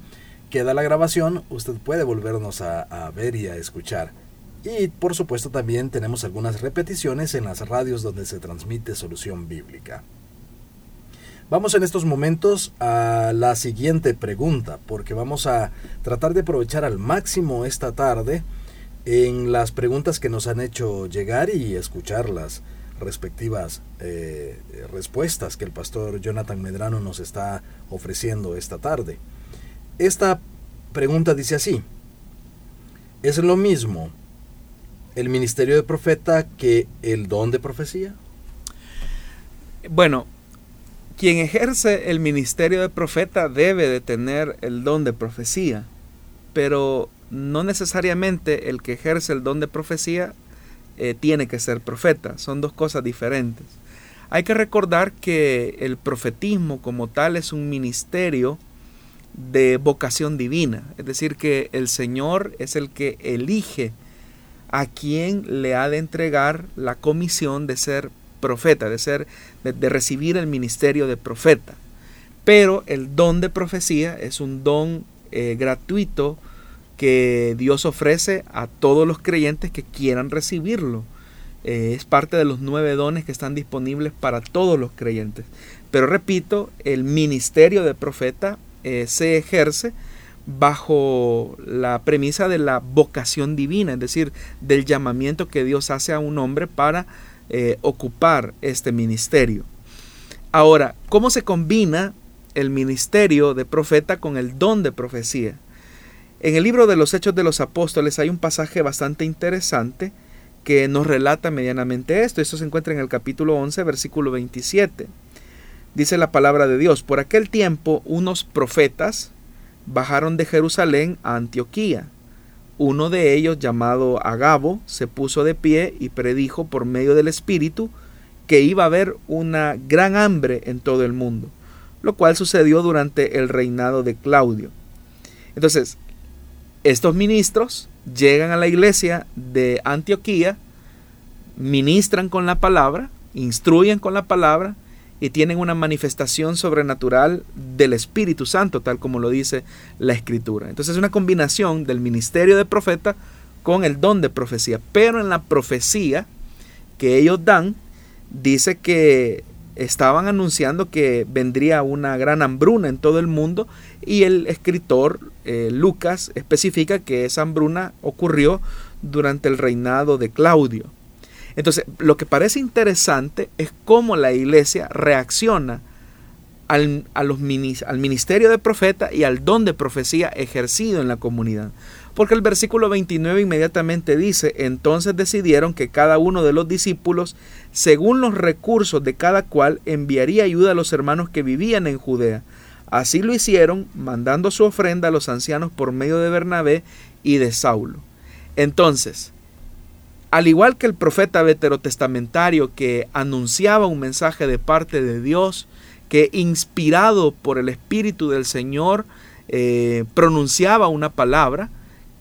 Queda la grabación, usted puede volvernos a, a ver y a escuchar. Y por supuesto también tenemos algunas repeticiones en las radios donde se transmite solución bíblica. Vamos en estos momentos a la siguiente pregunta, porque vamos a tratar de aprovechar al máximo esta tarde en las preguntas que nos han hecho llegar y escucharlas respectivas eh, respuestas que el pastor Jonathan Medrano nos está ofreciendo esta tarde. Esta pregunta dice así, ¿es lo mismo el ministerio de profeta que el don de profecía? Bueno, quien ejerce el ministerio de profeta debe de tener el don de profecía, pero no necesariamente el que ejerce el don de profecía eh, tiene que ser profeta. Son dos cosas diferentes. Hay que recordar que el profetismo como tal es un ministerio de vocación divina. Es decir, que el Señor es el que elige a quien le ha de entregar la comisión de ser profeta, de, ser, de recibir el ministerio de profeta. Pero el don de profecía es un don eh, gratuito que Dios ofrece a todos los creyentes que quieran recibirlo. Eh, es parte de los nueve dones que están disponibles para todos los creyentes. Pero repito, el ministerio de profeta eh, se ejerce bajo la premisa de la vocación divina, es decir, del llamamiento que Dios hace a un hombre para eh, ocupar este ministerio. Ahora, ¿cómo se combina el ministerio de profeta con el don de profecía? En el libro de los Hechos de los Apóstoles hay un pasaje bastante interesante que nos relata medianamente esto. Esto se encuentra en el capítulo 11, versículo 27. Dice la palabra de Dios, por aquel tiempo unos profetas bajaron de Jerusalén a Antioquía. Uno de ellos, llamado Agabo, se puso de pie y predijo por medio del Espíritu que iba a haber una gran hambre en todo el mundo, lo cual sucedió durante el reinado de Claudio. Entonces, estos ministros llegan a la iglesia de Antioquía, ministran con la palabra, instruyen con la palabra y tienen una manifestación sobrenatural del Espíritu Santo, tal como lo dice la Escritura. Entonces es una combinación del ministerio de profeta con el don de profecía. Pero en la profecía que ellos dan, dice que estaban anunciando que vendría una gran hambruna en todo el mundo y el escritor eh, Lucas especifica que esa hambruna ocurrió durante el reinado de Claudio. Entonces, lo que parece interesante es cómo la iglesia reacciona al, al ministerio de profeta y al don de profecía ejercido en la comunidad. Porque el versículo 29 inmediatamente dice, entonces decidieron que cada uno de los discípulos, según los recursos de cada cual, enviaría ayuda a los hermanos que vivían en Judea. Así lo hicieron, mandando su ofrenda a los ancianos por medio de Bernabé y de Saulo. Entonces, al igual que el profeta veterotestamentario que anunciaba un mensaje de parte de Dios, que inspirado por el Espíritu del Señor eh, pronunciaba una palabra,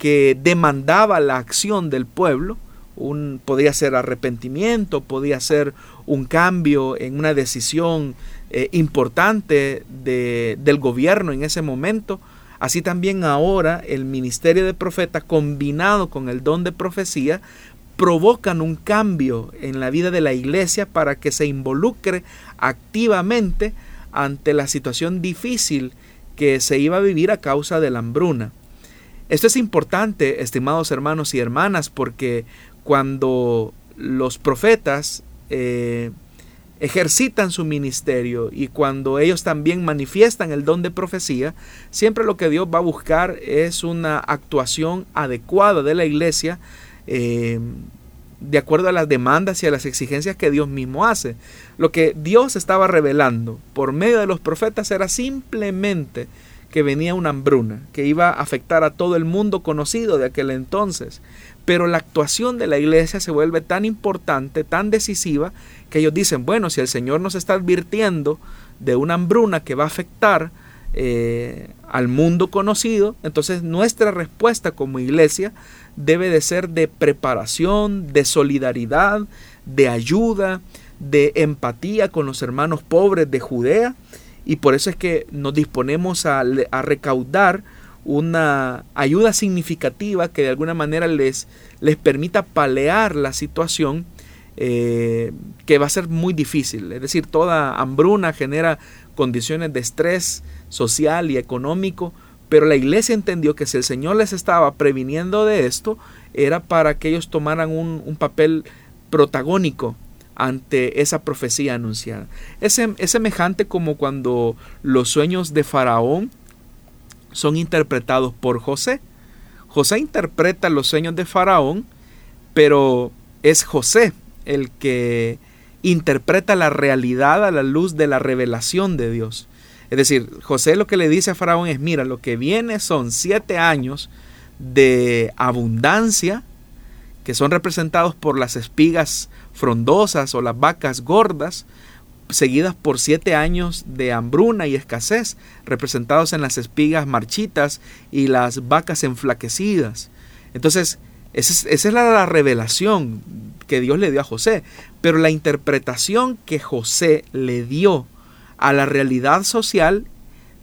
que demandaba la acción del pueblo, un, podía ser arrepentimiento, podía ser un cambio en una decisión eh, importante de, del gobierno en ese momento. Así también ahora el ministerio de profeta combinado con el don de profecía provocan un cambio en la vida de la iglesia para que se involucre activamente ante la situación difícil que se iba a vivir a causa de la hambruna. Esto es importante, estimados hermanos y hermanas, porque cuando los profetas eh, ejercitan su ministerio y cuando ellos también manifiestan el don de profecía, siempre lo que Dios va a buscar es una actuación adecuada de la iglesia eh, de acuerdo a las demandas y a las exigencias que Dios mismo hace. Lo que Dios estaba revelando por medio de los profetas era simplemente que venía una hambruna, que iba a afectar a todo el mundo conocido de aquel entonces. Pero la actuación de la iglesia se vuelve tan importante, tan decisiva, que ellos dicen, bueno, si el Señor nos está advirtiendo de una hambruna que va a afectar eh, al mundo conocido, entonces nuestra respuesta como iglesia debe de ser de preparación, de solidaridad, de ayuda, de empatía con los hermanos pobres de Judea y por eso es que nos disponemos a, recaudar una ayuda significativa que de alguna manera les, les permita palear la situación eh, que va a ser muy difícil. Es decir, toda hambruna genera condiciones de estrés social y económico, pero la iglesia entendió que si el Señor les estaba previniendo de esto, era para que ellos tomaran un papel protagónico ante esa profecía anunciada. Es, es semejante como cuando los sueños de Faraón son interpretados por José. José interpreta los sueños de Faraón, pero es José el que interpreta la realidad a la luz de la revelación de Dios. Es decir, José lo que le dice a Faraón es, mira, lo que viene son siete años de abundancia, que son representados por las espigas frondosas o las vacas gordas, seguidas por siete años de hambruna y escasez, representados en las espigas marchitas y las vacas enflaquecidas. Entonces, esa es, la, revelación que Dios le dio a José, pero la interpretación que José le dio a la realidad social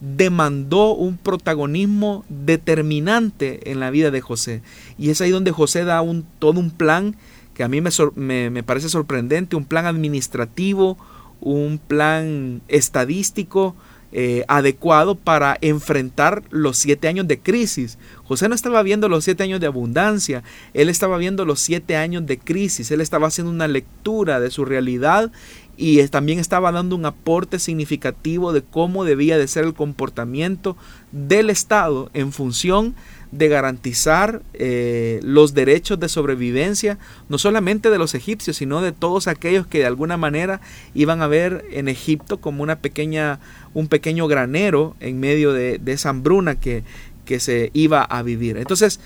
demandó un protagonismo determinante en la vida de José. Y es ahí donde José da un, todo un plan que a mí me, me parece sorprendente, un plan administrativo, un plan estadístico eh, adecuado para enfrentar los siete años de crisis. José no estaba viendo los siete años de abundancia, él estaba viendo los siete años de crisis, él estaba haciendo una lectura de su realidad y también estaba dando un aporte significativo de cómo debía de ser el comportamiento del Estado en función de garantizar eh, los derechos de sobrevivencia, no solamente de los egipcios, sino de todos aquellos que de alguna manera iban a ver en Egipto como una pequeña, un pequeño granero en medio de, esa hambruna que, que se iba a vivir. Entonces,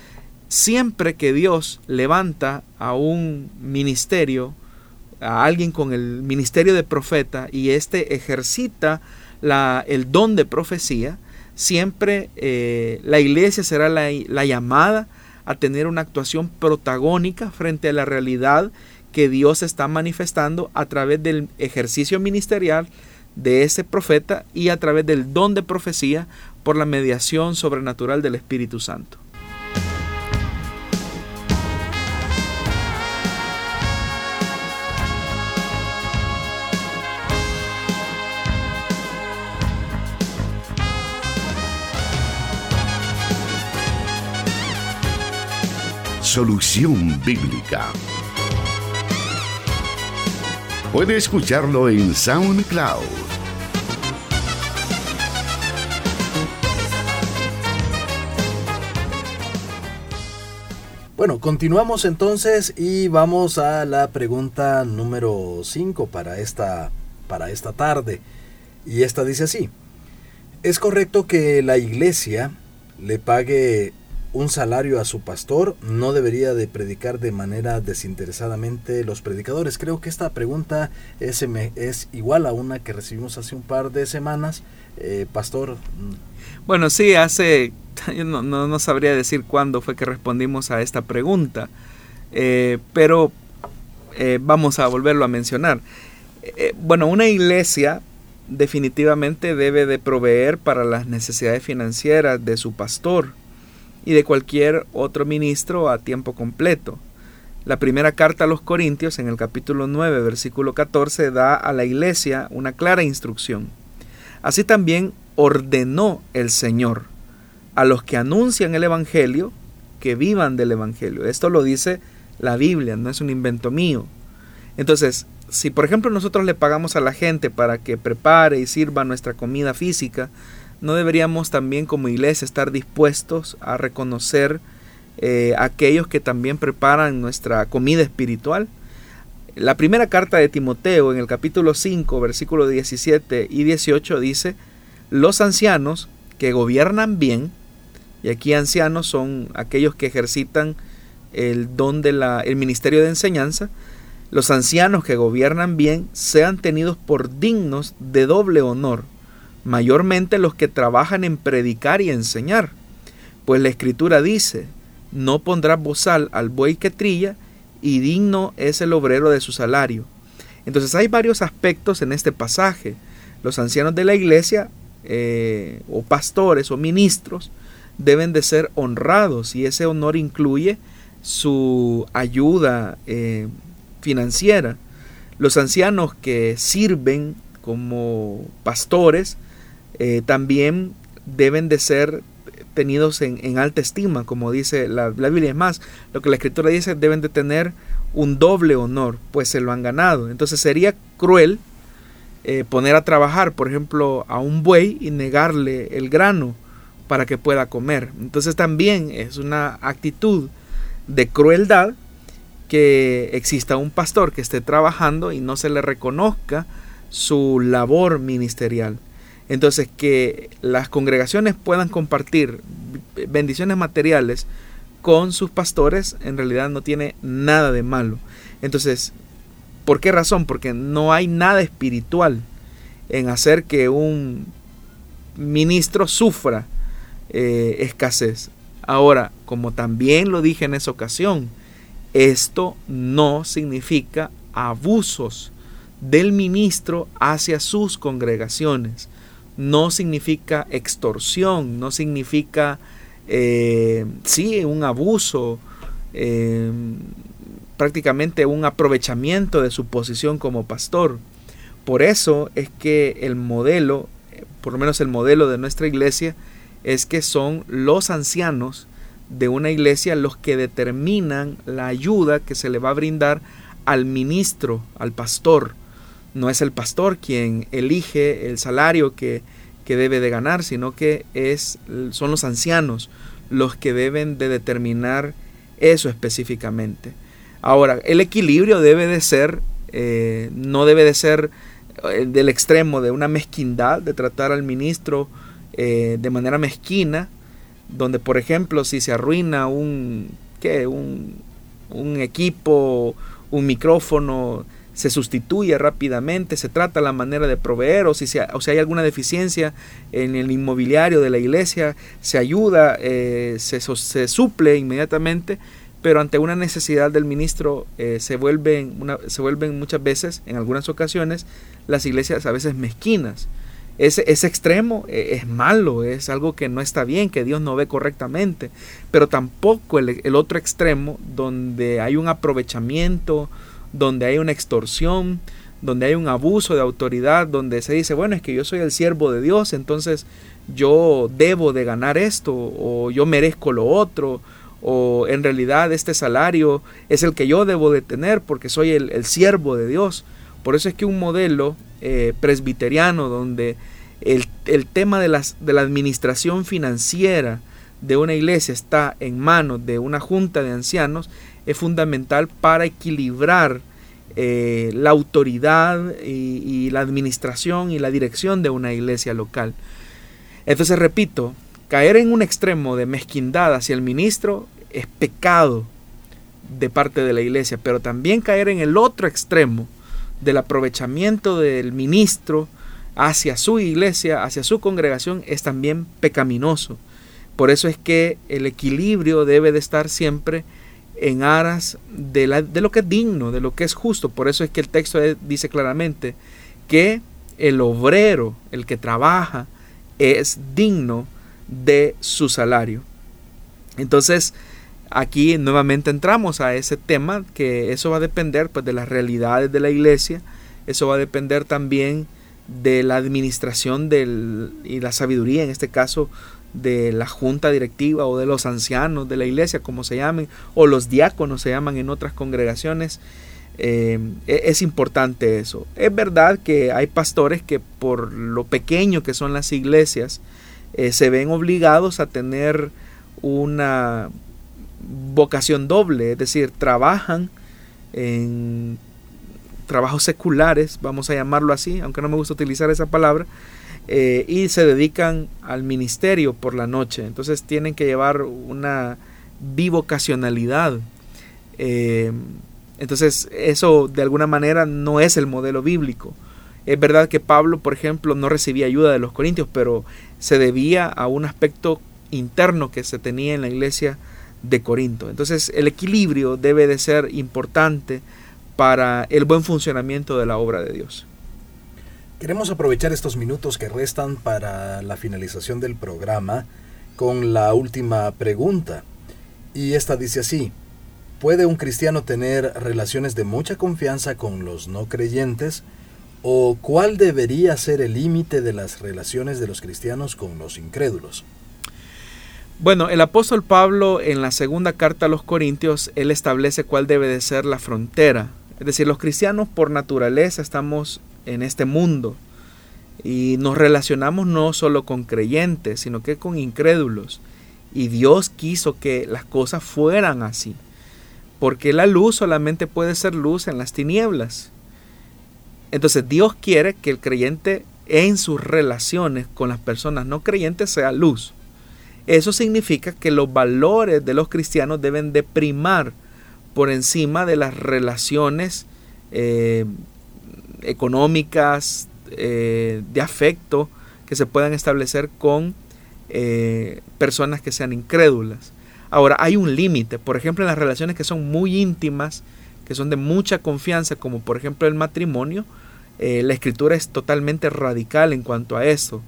siempre que Dios levanta a un ministerio, a alguien con el ministerio de profeta y éste ejercita la, el don de profecía, siempre eh, la iglesia será la, la llamada a tener una actuación protagónica frente a la realidad que Dios está manifestando a través del ejercicio ministerial de ese profeta y a través del don de profecía por la mediación sobrenatural del Espíritu Santo. Solución Bíblica. Puede escucharlo en SoundCloud. Bueno, continuamos entonces y vamos a la pregunta número 5 para esta, para esta tarde. Y esta dice así, ¿es correcto que la iglesia le pague un salario a su pastor, no debería de predicar de manera desinteresadamente los predicadores. Creo que esta pregunta es, igual a una que recibimos hace un par de semanas. Eh, pastor. Bueno, sí, hace, <laughs> no, no, sabría decir cuándo fue que respondimos a esta pregunta, eh, pero eh, vamos a volverlo a mencionar. bueno, una iglesia definitivamente debe de proveer para las necesidades financieras de su pastor y de cualquier otro ministro a tiempo completo. La primera carta a los Corintios, en el capítulo 9, versículo 14, da a la iglesia una clara instrucción. Así también ordenó el Señor a los que anuncian el Evangelio que vivan del Evangelio. Esto lo dice la Biblia, no es un invento mío. Entonces, si por ejemplo nosotros le pagamos a la gente para que prepare y sirva nuestra comida física, no deberíamos también como iglesia estar dispuestos a reconocer eh, aquellos que también preparan nuestra comida espiritual. La primera carta de Timoteo en el capítulo 5, versículos 17 y 18 dice, los ancianos que gobiernan bien, y aquí ancianos son aquellos que ejercitan el don del el ministerio de enseñanza, los ancianos que gobiernan bien sean tenidos por dignos de doble honor, mayormente los que trabajan en predicar y enseñar. Pues la escritura dice, no pondrás bozal al buey que trilla, y digno es el obrero de su salario. Entonces hay varios aspectos en este pasaje. Los ancianos de la iglesia, eh, o pastores o ministros, deben de ser honrados y ese honor incluye su ayuda eh, financiera. Los ancianos que sirven como pastores eh, también deben de ser tenidos en, alta estima, como dice la, Biblia. Es más, lo que la Escritura dice, deben de tener un doble honor, pues se lo han ganado. Entonces sería cruel eh, poner a trabajar, por ejemplo, a un buey y negarle el grano para que pueda comer. Entonces también es una actitud de crueldad que exista un pastor que esté trabajando y no se le reconozca su labor ministerial. Entonces, que las congregaciones puedan compartir bendiciones materiales con sus pastores, en realidad no tiene nada de malo. Entonces, ¿por qué razón? Porque no hay nada espiritual en hacer que un ministro sufra eh, escasez. Ahora, como también lo dije en esa ocasión, esto no significa abusos del ministro hacia sus congregaciones. No significa extorsión, no significa, eh, sí, un abuso, eh, prácticamente un aprovechamiento de su posición como pastor. Por eso es que el modelo, por lo menos el modelo de nuestra iglesia, es que son los ancianos de una iglesia los que determinan la ayuda que se le va a brindar al ministro, al pastor. No es el pastor quien elige el salario que, que debe de ganar, sino que es, son los ancianos los que deben de determinar eso específicamente. Ahora, el equilibrio debe de ser, eh, no debe de ser eh, del extremo de una mezquindad, de tratar al ministro eh, de manera mezquina, donde por ejemplo si se arruina un, ¿qué? un, un equipo, un micrófono, se sustituye rápidamente, se trata la manera de proveer o si, o si hay alguna deficiencia en el inmobiliario de la iglesia, se ayuda, eh, se, se, suple inmediatamente, pero ante una necesidad del ministro eh, se, vuelven se vuelven muchas veces, en algunas ocasiones, las iglesias a veces mezquinas. Ese, ese, extremo eh, es malo, es algo que no está bien, que Dios no ve correctamente, pero tampoco el, el, otro extremo donde hay un aprovechamiento, donde hay una extorsión, donde hay un abuso de autoridad, donde se dice, bueno, es que yo soy el siervo de Dios, entonces yo debo de ganar esto, o yo merezco lo otro, o en realidad este salario es el que yo debo de tener porque soy el, el siervo de Dios. Por eso es que un modelo eh, presbiteriano donde el, tema de, las, de la administración financiera de una iglesia está en manos de una junta de ancianos es fundamental para equilibrar eh, la autoridad y, y, la administración y la dirección de una iglesia local. Entonces, repito, caer en un extremo de mezquindad hacia el ministro es pecado de parte de la iglesia, pero también caer en el otro extremo del aprovechamiento del ministro hacia su iglesia, hacia su congregación, es también pecaminoso. Por eso es que el equilibrio debe de estar siempre en aras de, lo que es digno, de lo que es justo. Por eso es que el texto dice claramente que el obrero, el que trabaja, es digno de su salario. Entonces, aquí nuevamente entramos a ese tema que eso va a depender pues de las realidades de la iglesia, eso va a depender también de la administración del, y la sabiduría, en este caso de la junta directiva o de los ancianos de la iglesia, como se llamen, o los diáconos se llaman en otras congregaciones. Eh, e-, es importante eso. Es verdad que hay pastores que por lo pequeño que son las iglesias, eh, se ven obligados a tener una vocación doble, es decir, trabajan en trabajos seculares, vamos a llamarlo así, aunque no me gusta utilizar esa palabra, eh, y se dedican al ministerio por la noche. Entonces tienen que llevar una bivocacionalidad. Eh, entonces eso de alguna manera no es el modelo bíblico. Es verdad que Pablo, por ejemplo, no recibía ayuda de los corintios, pero se debía a un aspecto interno que se tenía en la iglesia de Corinto. Entonces el equilibrio debe de ser importante para el buen funcionamiento de la obra de Dios. Queremos aprovechar estos minutos que restan para la finalización del programa con la última pregunta. Y esta dice así, ¿puede un cristiano tener relaciones de mucha confianza con los no creyentes? ¿O cuál debería ser el límite de las relaciones de los cristianos con los incrédulos? Bueno, el apóstol Pablo en la segunda carta a los Corintios, él establece cuál debe de ser la frontera. Es decir, los cristianos por naturaleza estamos en este mundo y nos relacionamos no solo con creyentes, sino que con incrédulos. Y Dios quiso que las cosas fueran así, porque la luz solamente puede ser luz en las tinieblas. Entonces Dios quiere que el creyente en sus relaciones con las personas no creyentes sea luz. Eso significa que los valores de los cristianos deben de primar por encima de las relaciones eh, económicas, eh, de afecto que se puedan establecer con eh, personas que sean incrédulas. Ahora, hay un límite, por ejemplo, en las relaciones que son muy íntimas, que son de mucha confianza, como por ejemplo el matrimonio, la escritura es totalmente radical en cuanto a eso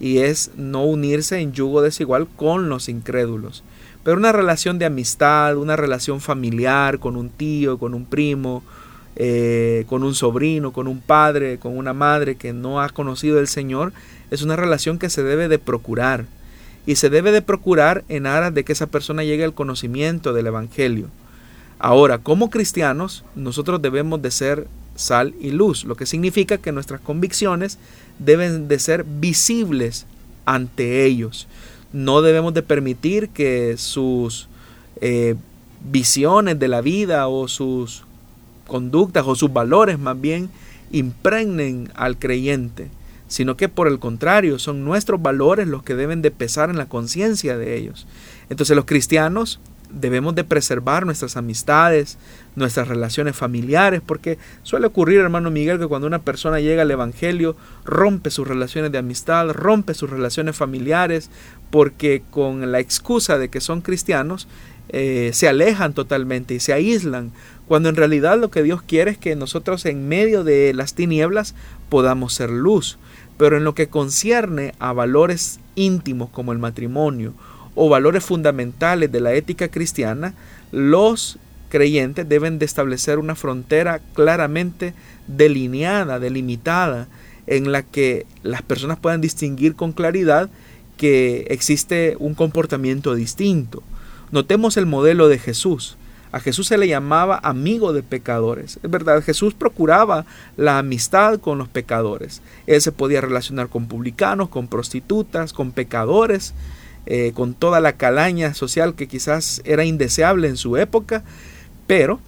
y es no unirse en yugo desigual con los incrédulos. Pero una relación de amistad, una relación familiar con un tío, con un primo, eh, con un sobrino, con un padre, con una madre que no ha conocido el Señor, es una relación que se debe de procurar. Y se debe de procurar en aras de que esa persona llegue al conocimiento del Evangelio. Ahora, como cristianos, nosotros debemos de ser sal y luz, lo que significa que nuestras convicciones deben de ser visibles ante ellos. No debemos de permitir que sus eh, visiones de la vida o sus conductas o sus valores más bien impregnen al creyente, sino que por el contrario son nuestros valores los que deben de pesar en la conciencia de ellos. Entonces los cristianos debemos de preservar nuestras amistades, nuestras relaciones familiares, porque suele ocurrir, hermano Miguel, que cuando una persona llega al Evangelio, rompe sus relaciones de amistad, rompe sus relaciones familiares, porque con la excusa de que son cristianos, eh, se alejan totalmente y se aíslan, cuando en realidad lo que Dios quiere es que nosotros en medio de las tinieblas podamos ser luz, pero en lo que concierne a valores íntimos como el matrimonio, o valores fundamentales de la ética cristiana, los creyentes deben de establecer una frontera claramente delineada, delimitada, en la que las personas puedan distinguir con claridad que existe un comportamiento distinto. Notemos el modelo de Jesús. A Jesús se le llamaba amigo de pecadores. Es verdad, Jesús procuraba la amistad con los pecadores. Él se podía relacionar con publicanos, con prostitutas, con pecadores. Eh, con toda la calaña social que quizás era indeseable en su época, pero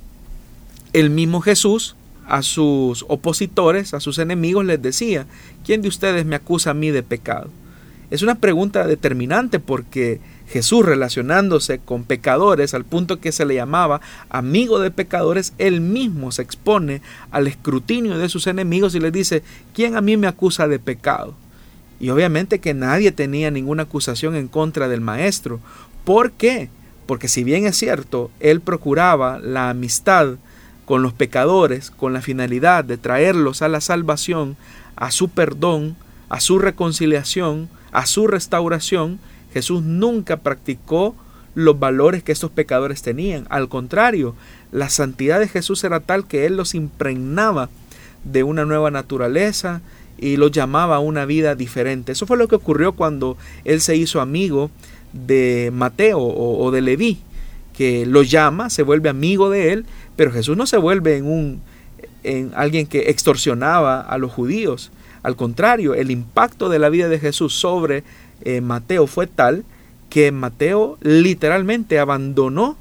el mismo Jesús a sus opositores, a sus enemigos, les decía, ¿quién de ustedes me acusa a mí de pecado? Es una pregunta determinante porque Jesús relacionándose con pecadores al punto que se le llamaba amigo de pecadores, él mismo se expone al escrutinio de sus enemigos y les dice, ¿quién a mí me acusa de pecado? Y obviamente que nadie tenía ninguna acusación en contra del maestro. ¿Por qué? Porque si bien es cierto, él procuraba la amistad con los pecadores con la finalidad de traerlos a la salvación, a su perdón, a su reconciliación, a su restauración, Jesús nunca practicó los valores que estos pecadores tenían. Al contrario, la santidad de Jesús era tal que Él los impregnaba de una nueva naturaleza, y lo llamaba a una vida diferente. Eso fue lo que ocurrió cuando él se hizo amigo de Mateo o, de Leví, que lo llama, se vuelve amigo de él, pero Jesús no se vuelve en un en alguien que extorsionaba a los judíos. Al contrario, el impacto de la vida de Jesús sobre eh, Mateo fue tal que Mateo literalmente abandonó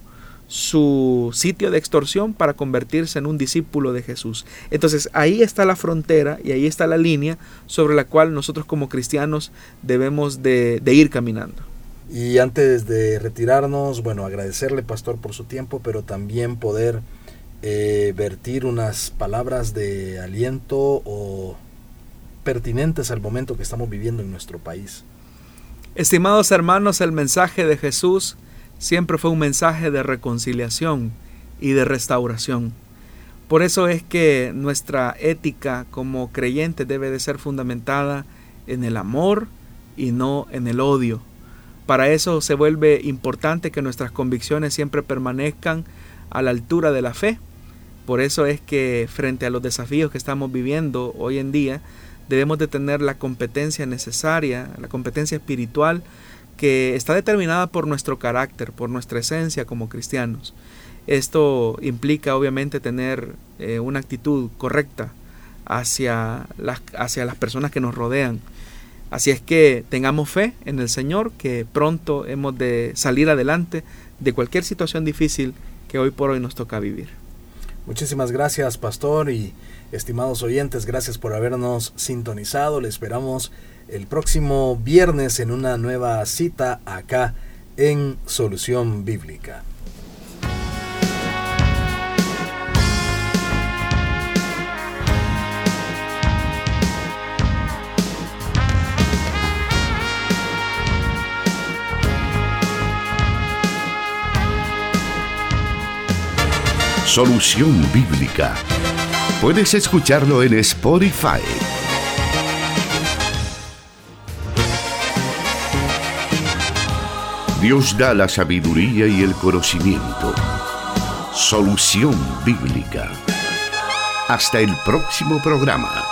su sitio de extorsión para convertirse en un discípulo de Jesús. Entonces ahí está la frontera y ahí está la línea sobre la cual nosotros como cristianos debemos de, ir caminando. Y antes de retirarnos, bueno, agradecerle, pastor, por su tiempo, pero también poder eh, vertir unas palabras de aliento o pertinentes al momento que estamos viviendo en nuestro país. Estimados hermanos, el mensaje de Jesús siempre fue un mensaje de reconciliación y de restauración. Por eso es que nuestra ética como creyentes debe de ser fundamentada en el amor y no en el odio. Para eso se vuelve importante que nuestras convicciones siempre permanezcan a la altura de la fe. Por eso es que frente a los desafíos que estamos viviendo hoy en día, debemos de tener la competencia necesaria, la competencia espiritual que está determinada por nuestro carácter, por nuestra esencia como cristianos. Esto implica obviamente tener eh, una actitud correcta hacia las, hacia las personas que nos rodean. Así es que tengamos fe en el Señor, que pronto hemos de salir adelante de cualquier situación difícil que hoy por hoy nos toca vivir. Muchísimas gracias, pastor, y estimados oyentes, gracias por habernos sintonizado. Le esperamos el próximo viernes en una nueva cita acá en Solución Bíblica. Solución Bíblica. Puedes escucharlo en Spotify Dios da la sabiduría y el conocimiento. Solución bíblica. Hasta el próximo programa.